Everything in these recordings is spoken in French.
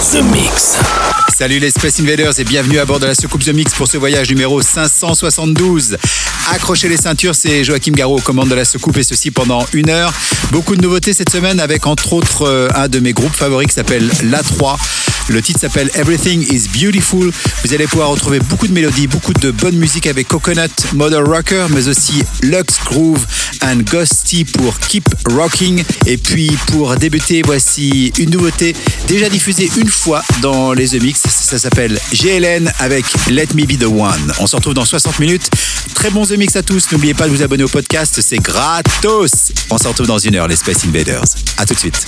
The Mix. Salut les Space Invaders et bienvenue à bord de la soucoupe The Mix pour ce voyage numéro 572. Accrochez les ceintures, c'est Joachim Garraud aux commandes de la soucoupe et ceci pendant une heure. Beaucoup de nouveautés cette semaine avec entre autres euh, un de mes groupes favoris qui s'appelle La3. Le titre s'appelle Everything is Beautiful. Vous allez pouvoir retrouver beaucoup de mélodies, beaucoup de bonne musique avec Coconut, Mother Rocker, mais aussi Lux Groove and Ghosty pour Keep Rocking. Et puis pour débuter, voici une nouveauté déjà diffusée une fois dans les The Mix. Ça s'appelle GLN avec Let Me Be The One. On se retrouve dans 60 minutes. Très bon The Mix à tous. N'oubliez pas de vous abonner au podcast, c'est gratos. On se retrouve dans une heure, les Space Invaders. À tout de suite.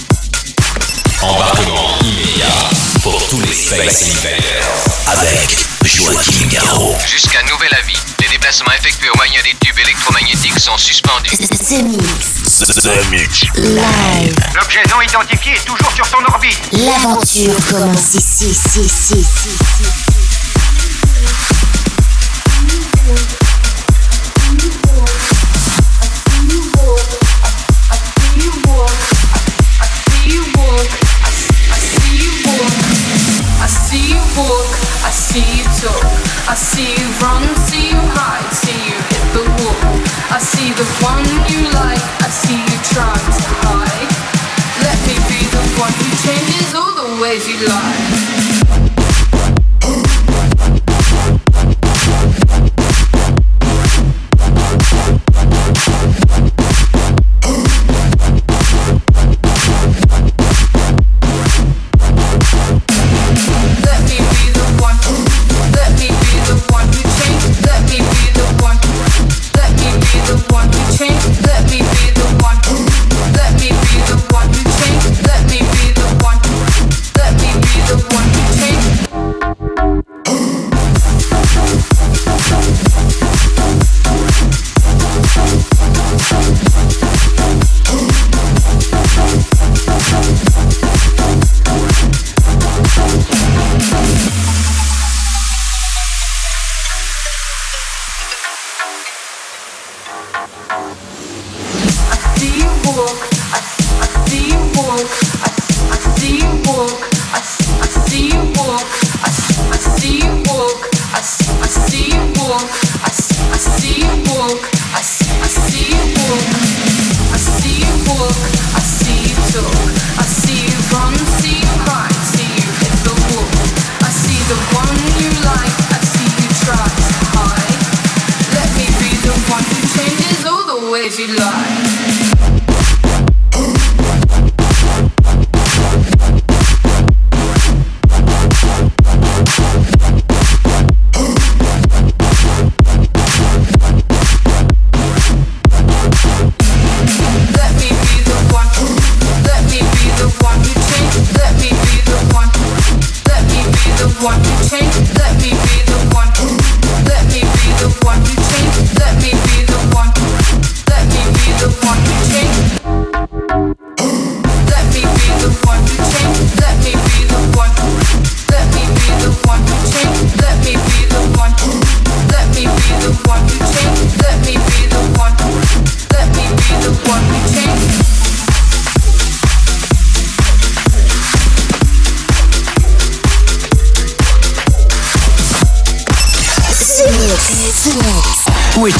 Embarquement immédiat pour tous les Space Invaders. Avec Joachim Garraud. Jusqu'à nouvel avis, les déplacements effectués au moyen des tubes électromagnétiques sont suspendus. The Mix. The Mix. Live. L'objet non identifié est toujours sur son orbite. L'aventure commence ici, ici, ici, ici, ici. I see you run, see you hide, see you hit the wall. I see the one you like, I see you try to hide. Let me be the one who changes all the ways you lie.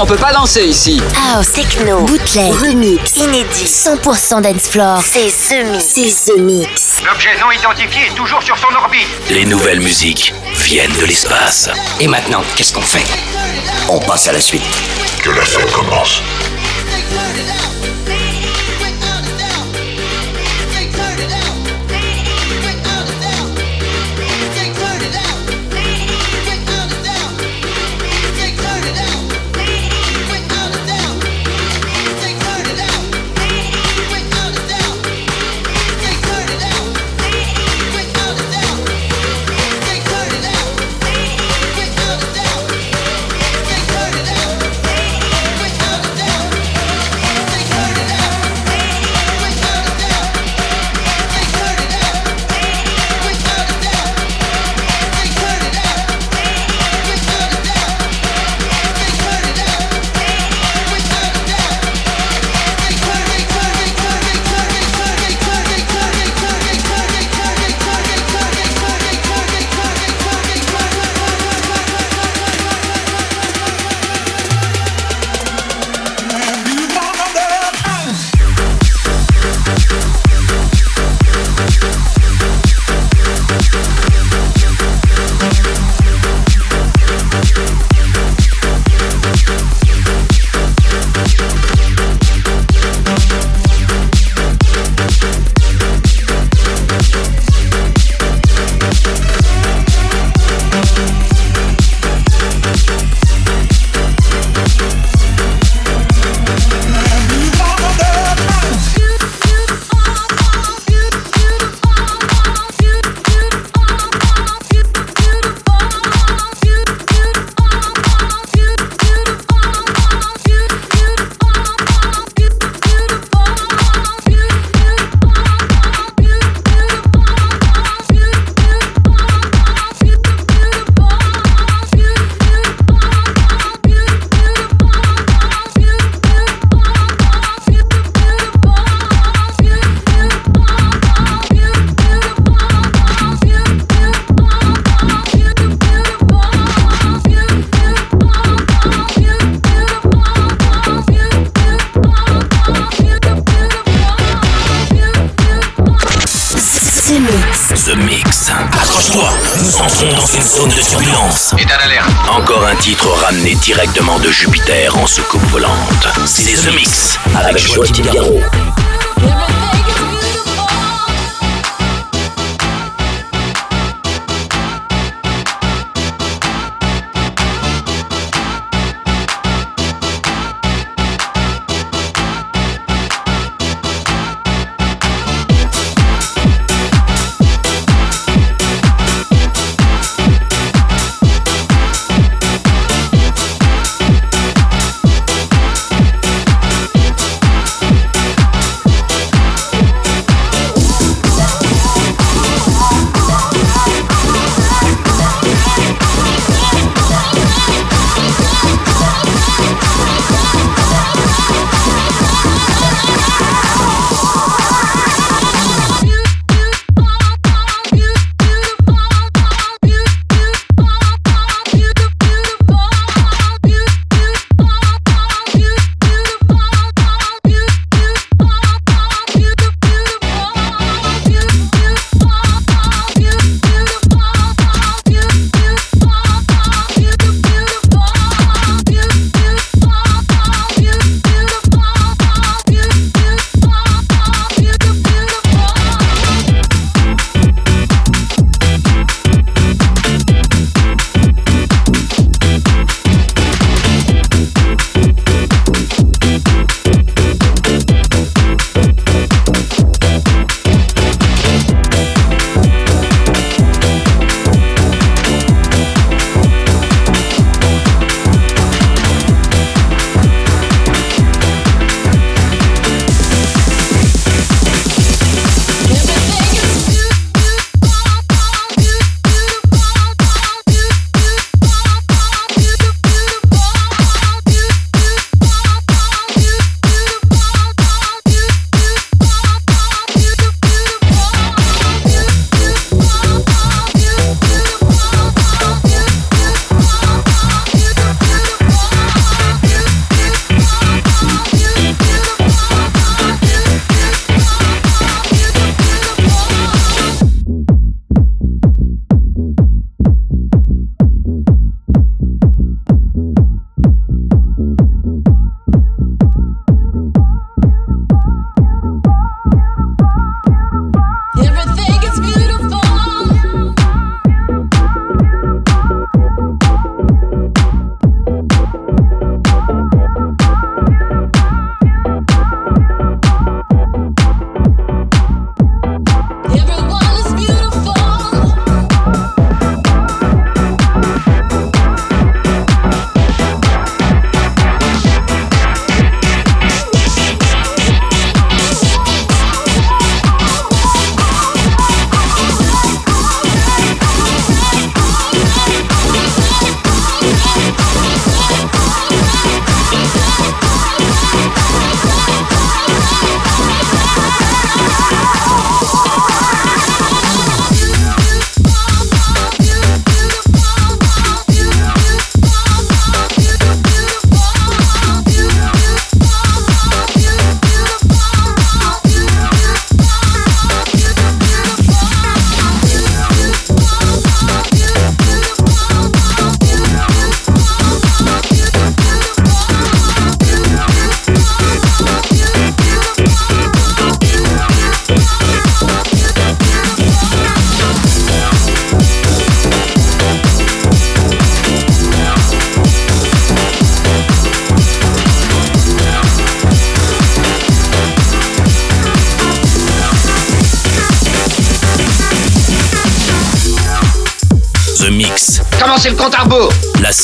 on peut pas danser ici. House, techno, bootleg, remix, inédit, 100% dance floor. C'est Mix. C'est The Mix. L'objet non identifié est toujours sur son orbite. Les nouvelles musiques viennent de l'espace. Et maintenant, qu'est-ce qu'on fait? On passe à la suite. Que la fête commence.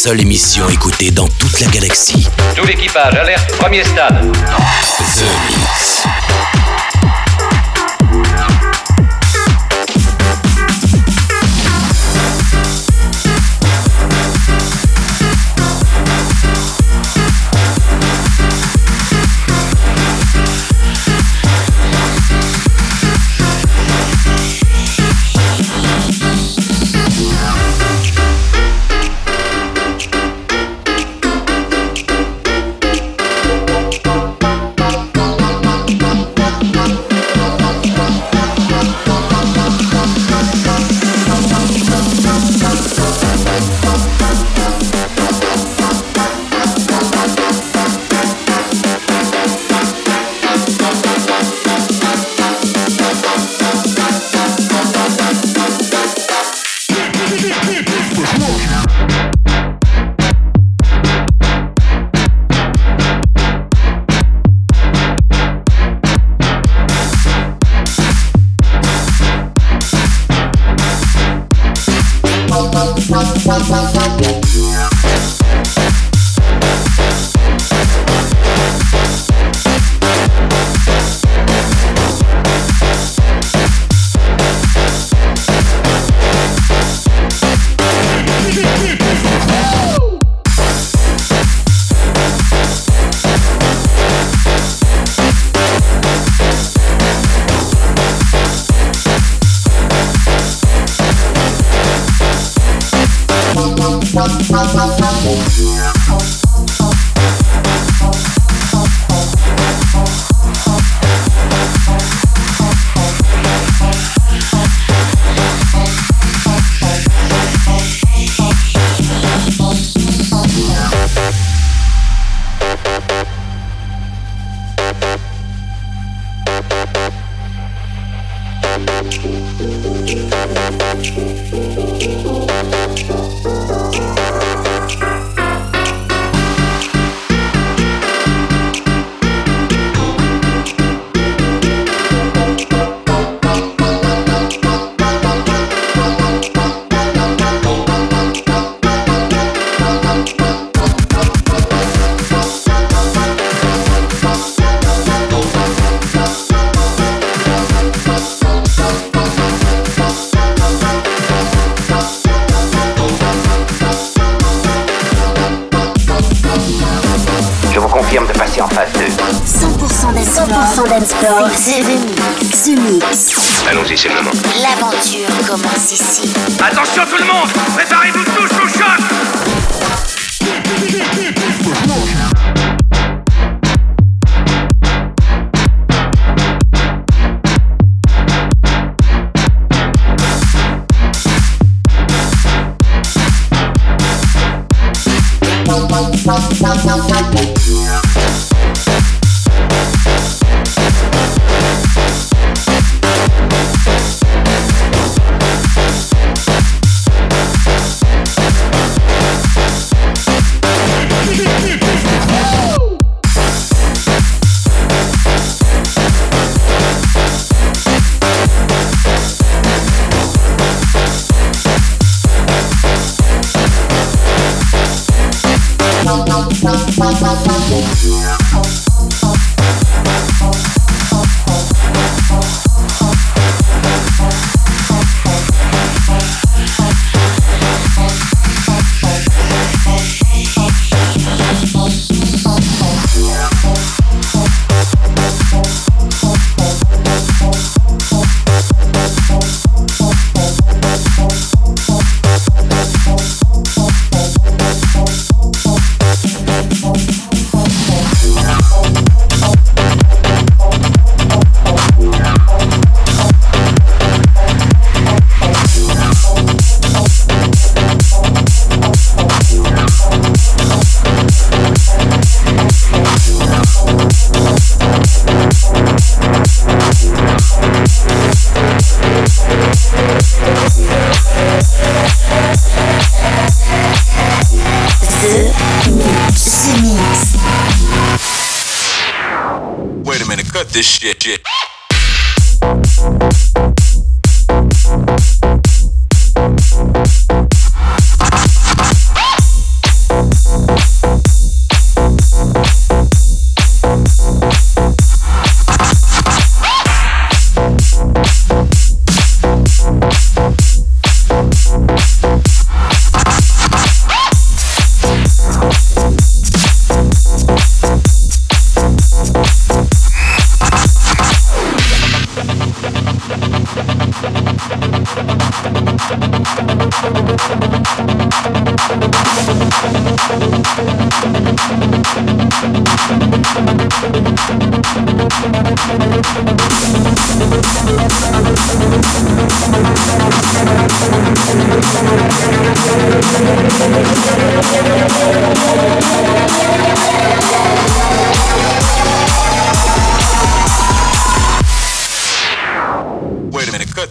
Seule émission écoutée dans toute la galaxie. Tout l'équipage, alerte, premier stade. The Mix. Dance floor. C'est The Mix. The Mix. Allons-y, c'est le moment. L'aventure commence ici. J- J-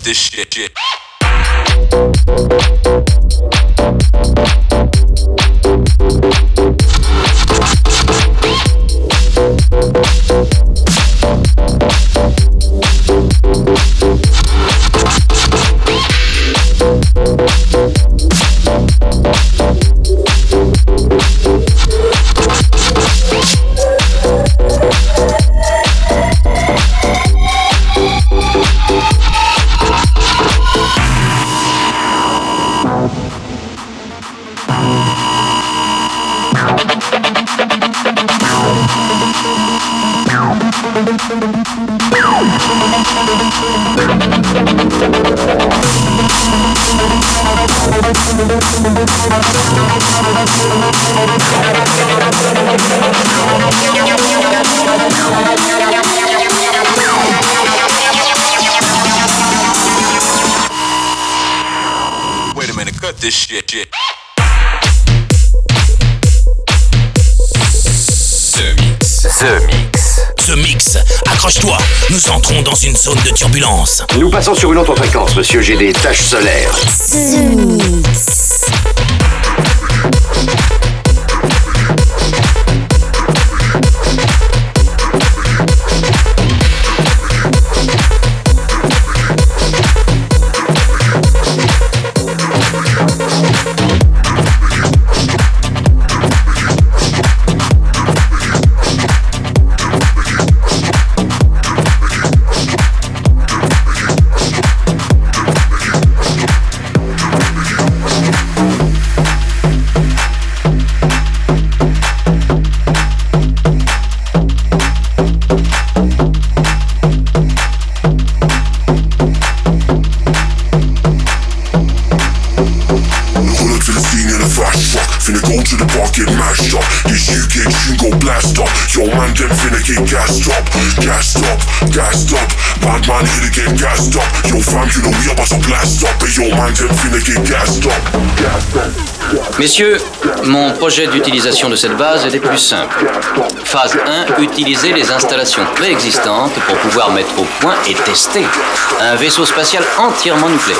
this shit. shit. This shit. shit. The Mix. The Mix. The Mix. Accroche-toi, nous entrons dans une zone de turbulence. Nous passons sur une autre fréquence, monsieur. J'ai des taches solaires. The Mix. Tune go blast up. Yo, man, them finna get gassed up. Gassed up, gassed up. Bad man here to get gassed up. Yo, fam, you know we about to blast up. Hey, yo, man, them finna get gassed up. Gassed up. Messieurs, mon projet d'utilisation de cette base est des plus simples. Phase 1, utiliser les installations préexistantes pour pouvoir mettre au point et tester un vaisseau spatial entièrement nucléaire.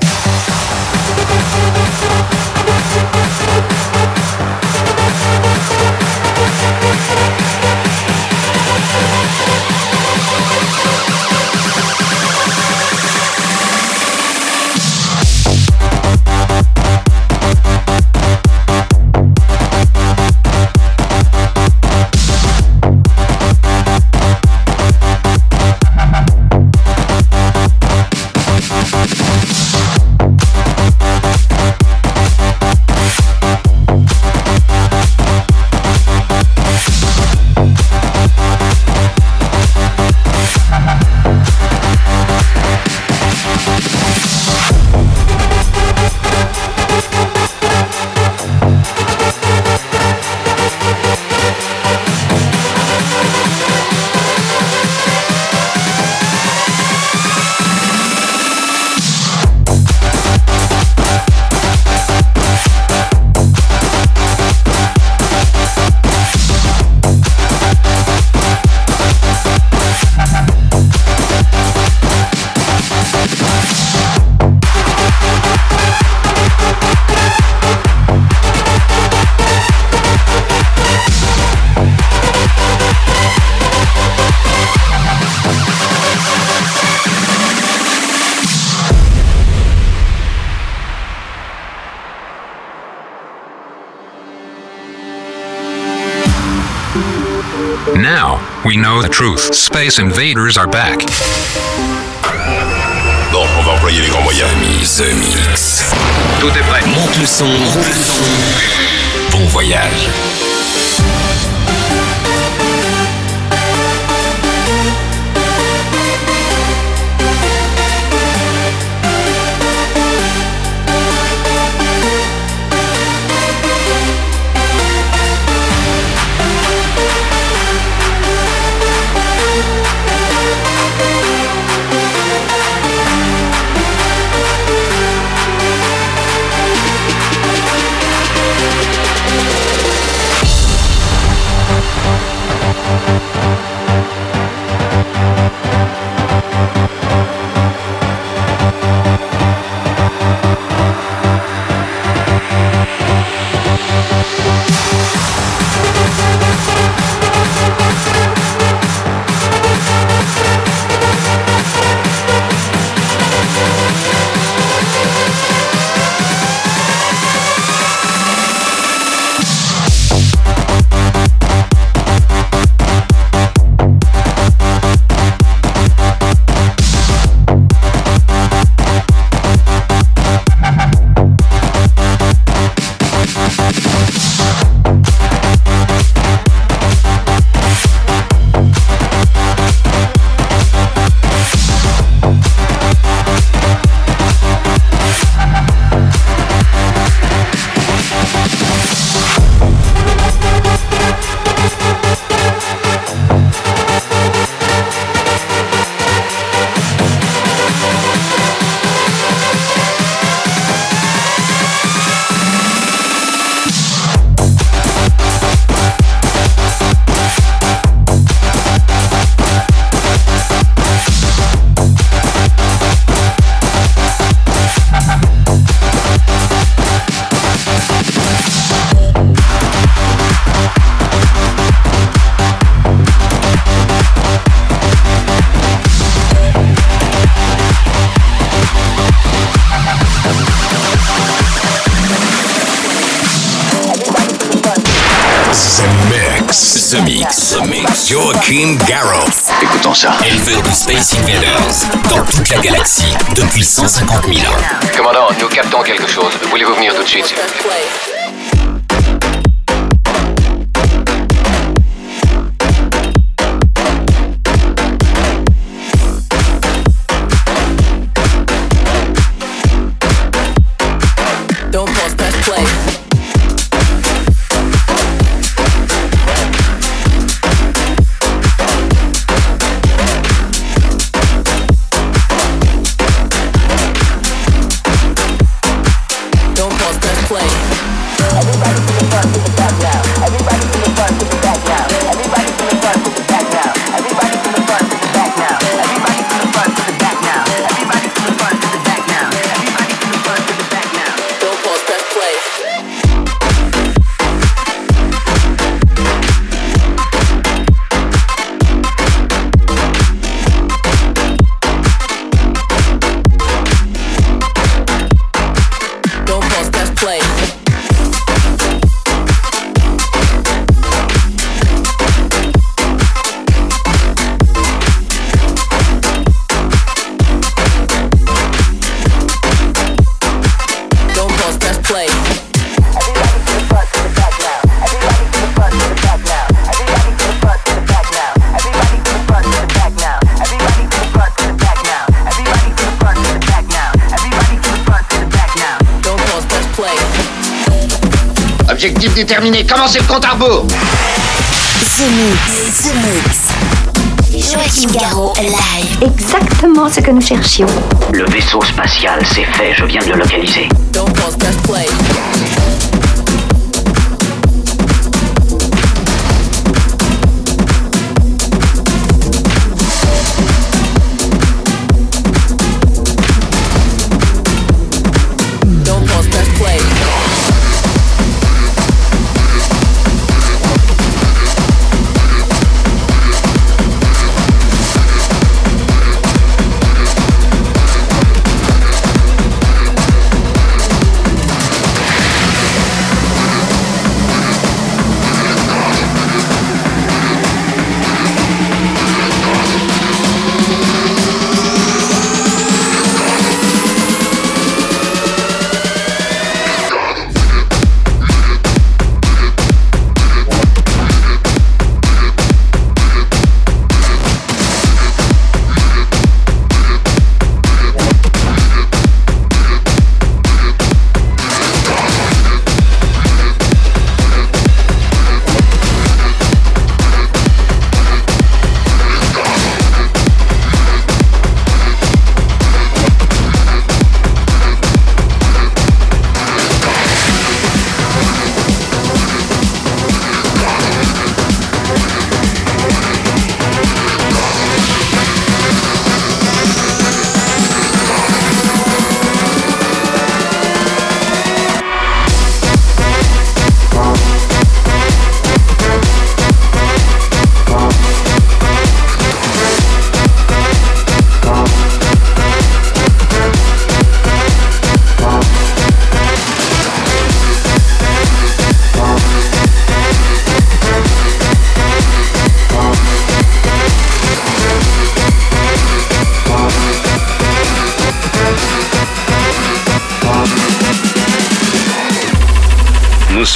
Truth. Space Invaders are back. Bon, on va employer les grands moyens. The Mix. Tout est prêt. Monte le son. Monte le son. Bon voyage. Joachim Garrow. Écoutons ça. Éleveur de Space Invaders dans toute la galaxie depuis 150 000 ans. Commandant, nous captons quelque chose. Voulez-vous venir tout de suite, objectif déterminé. Commencez le compte à rebours. The Mix. The Mix. Joachim Garraud live. Exactement ce que nous cherchions. Le vaisseau spatial, c'est fait, je viens de le localiser. Don't pause, press play.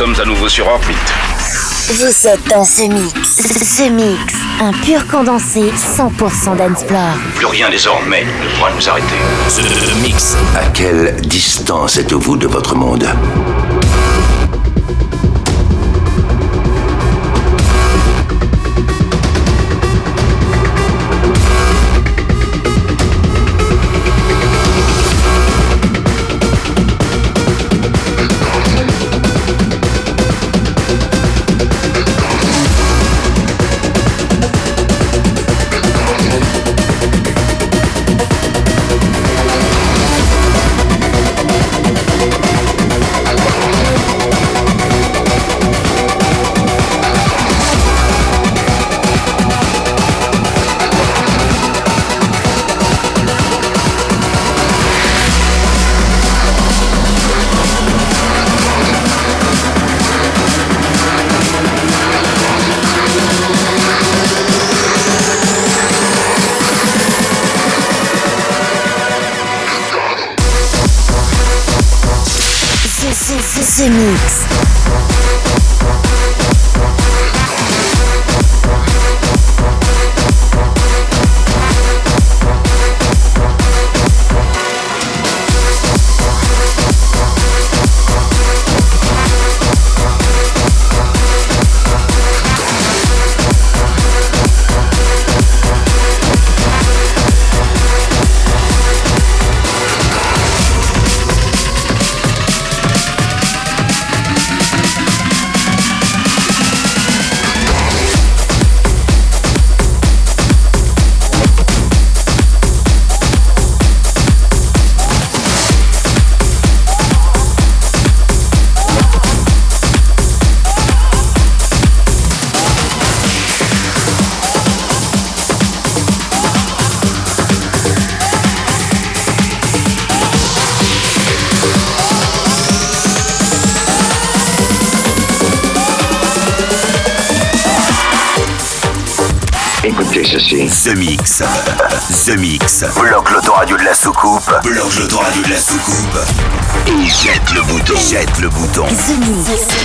Sommes à nouveau sur orbite. Vous êtes dans The Mix. The Mix. Un pur condensé 100% dancefloor. Plus rien désormais ne pourra nous arrêter. The Mix. À quelle distance êtes-vous de votre monde? Le bouton. The Mix.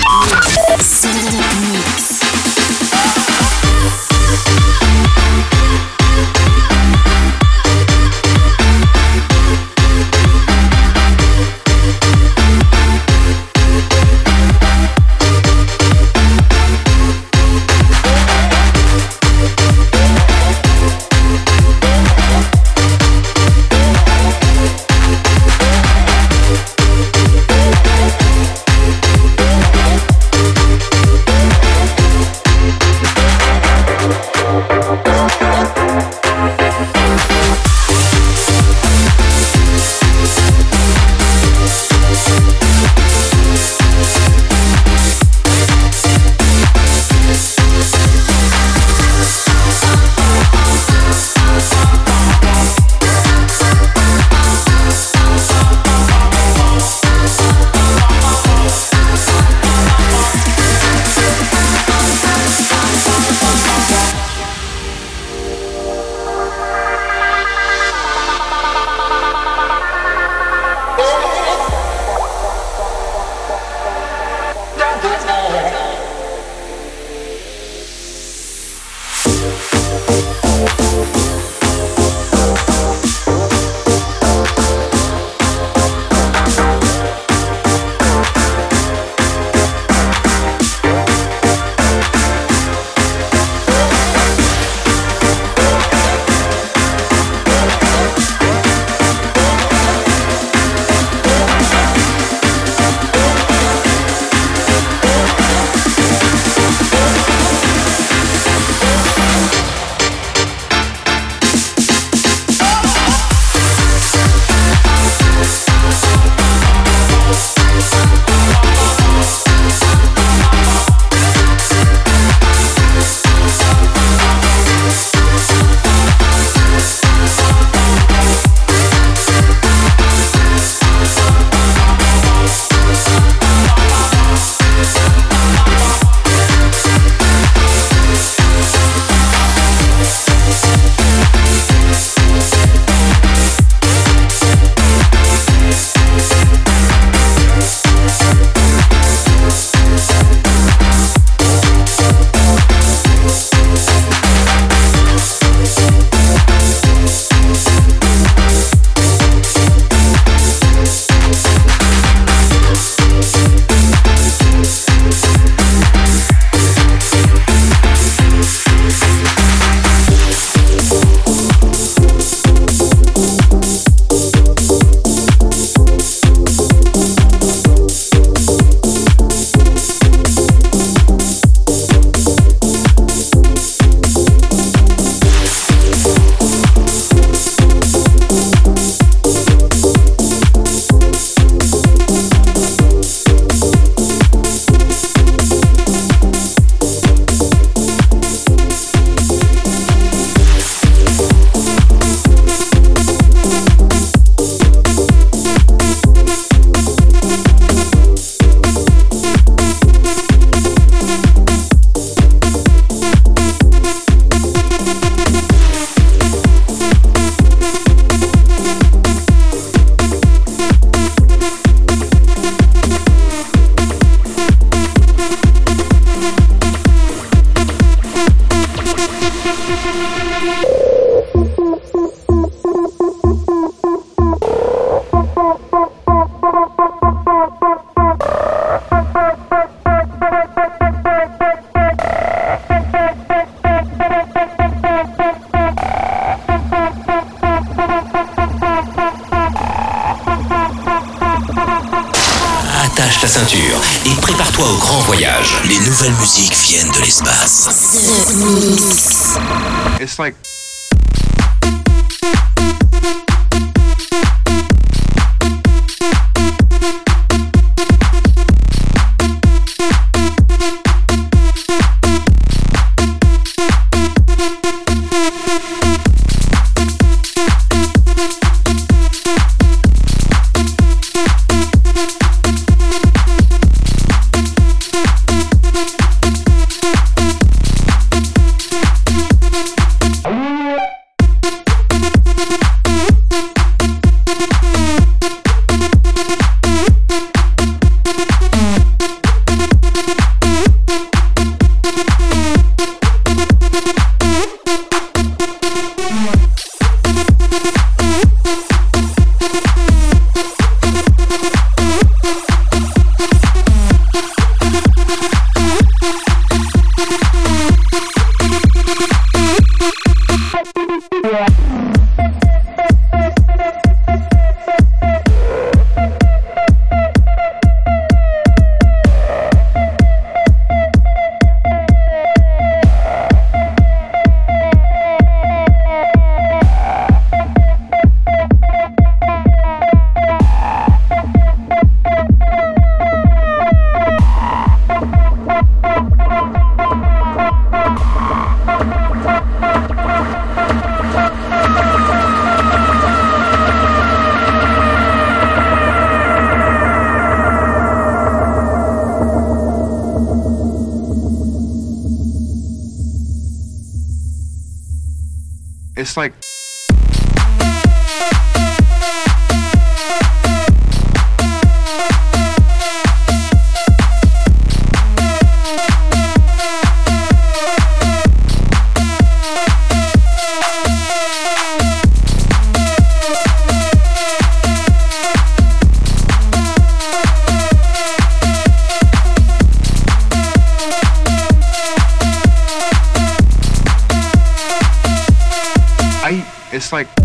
Like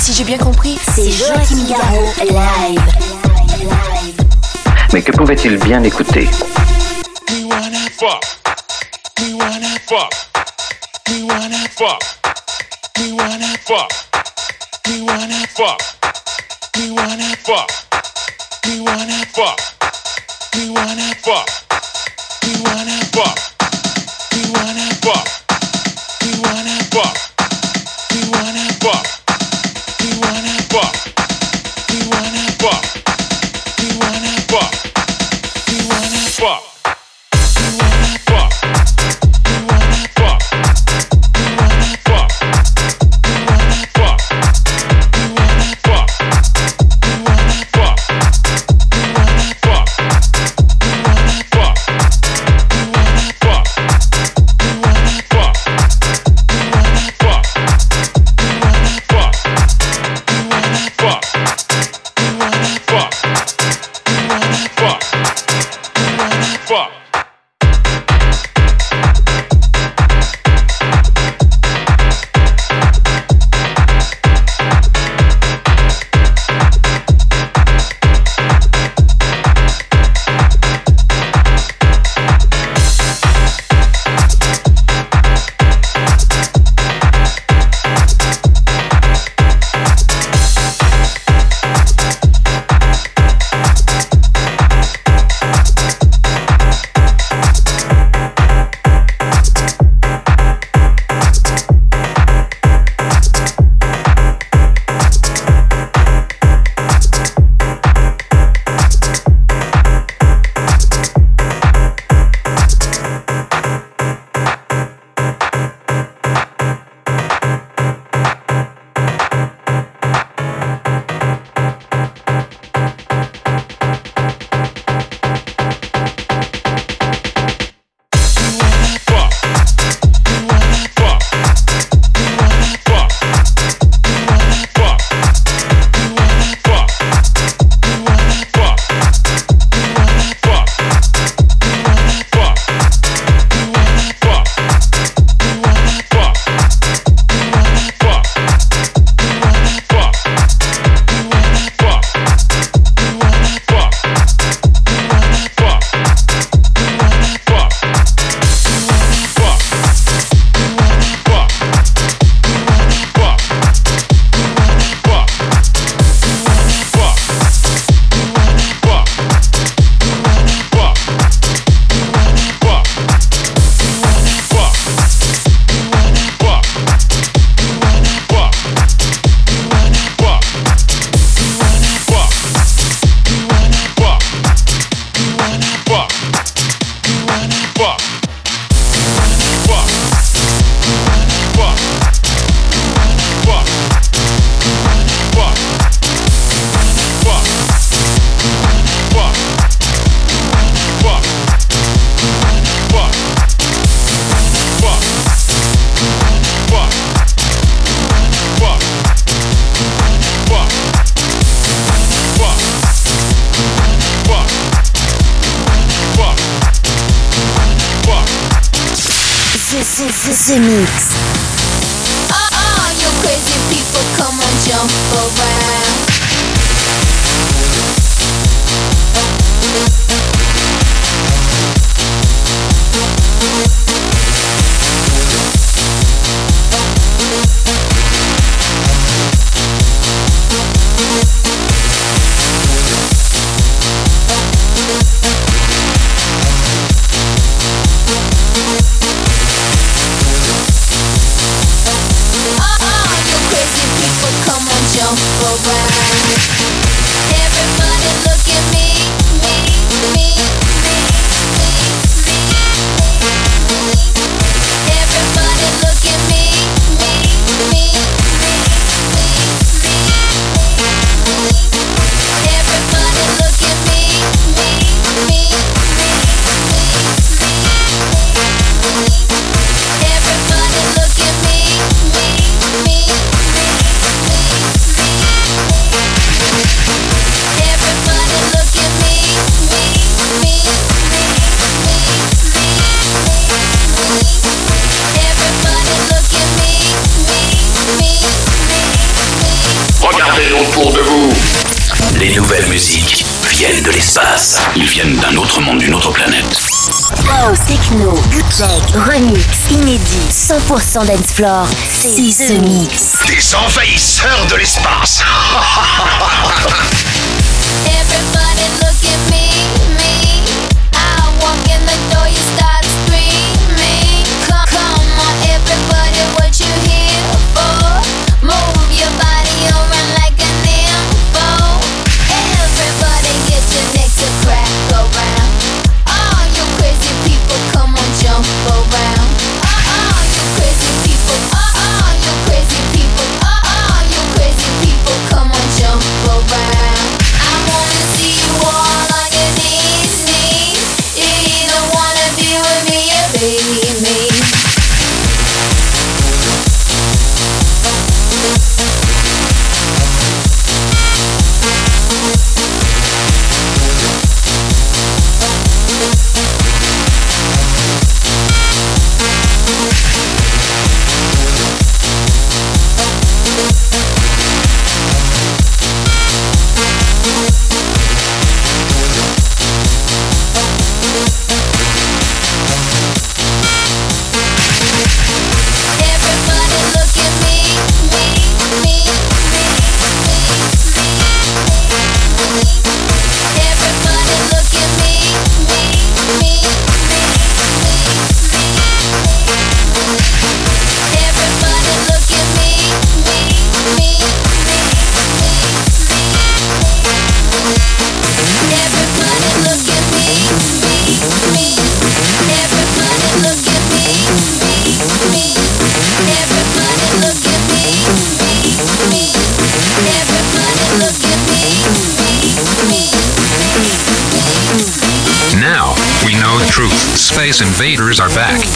Si j'ai bien compris, C'est Joachim Garraud live. Mais que pouvait-il bien écouter. Fuck. Remix inédit, 100% dance floor. C'est The Mix. Des envahisseurs de l'espace. Everybody look at me, me. Walk in the door. invaders are back.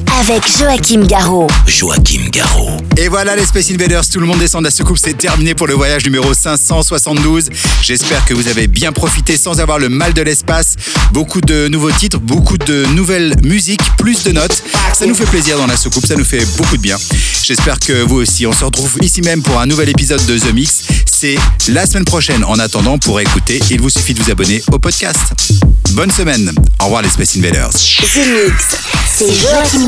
Avec Joachim Garraud. Joachim Garraud. Et voilà les Space Invaders, tout le monde descend de la soucoupe, c'est terminé pour le voyage numéro 572. J'espère que vous avez bien profité sans avoir le mal de l'espace. Beaucoup de nouveaux titres, beaucoup de nouvelles musiques, plus de notes. Ça nous fait plaisir dans la soucoupe, ça nous fait beaucoup de bien. J'espère que vous aussi. On se retrouve ici même pour un nouvel épisode de The Mix. C'est la semaine prochaine. En attendant, pour écouter, il vous suffit de vous abonner au podcast. Bonne semaine. Au revoir les Space Invaders. The Mix. C'est Joachim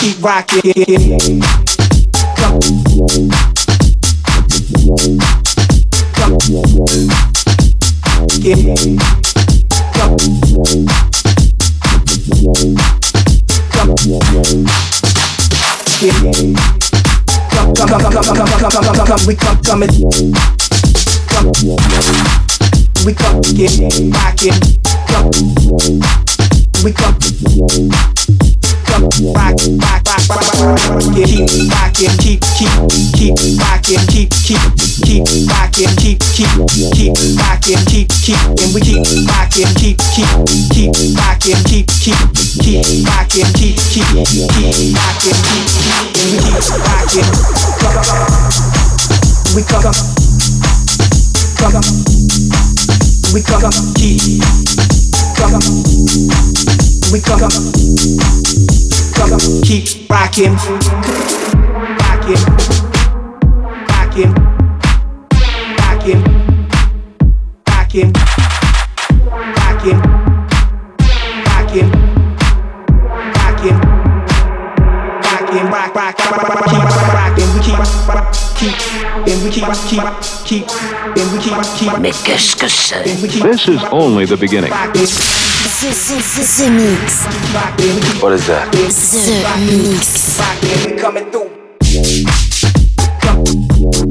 keep rocking. Come. Come. We come coming. Come, we come get rocking. Come, we come keep rocking keep keep keep rocking keep keep keep rocking keep keep keep rocking keep keep and we keep rocking keep keep keep rocking keep keep keep rocking keep keep keep rocking keep keep and we we come come we come keep come we come come keep rocking. Rocking. Rocking. Rocking. Rocking. Rocking. Rocking. Rocking rocking. Rock rock rock keep rocking. keep Mais qu'est-ce que c'est This is only the beginning. The, the, the Mix. What is that? The Mix. Coming through. Come,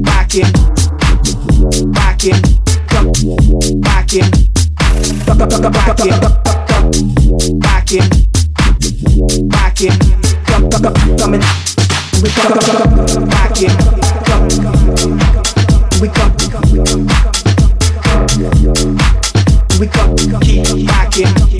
back in. Back in. Come, back in. Back in. Back in. Back in. Come, come, come we come, keep rocking,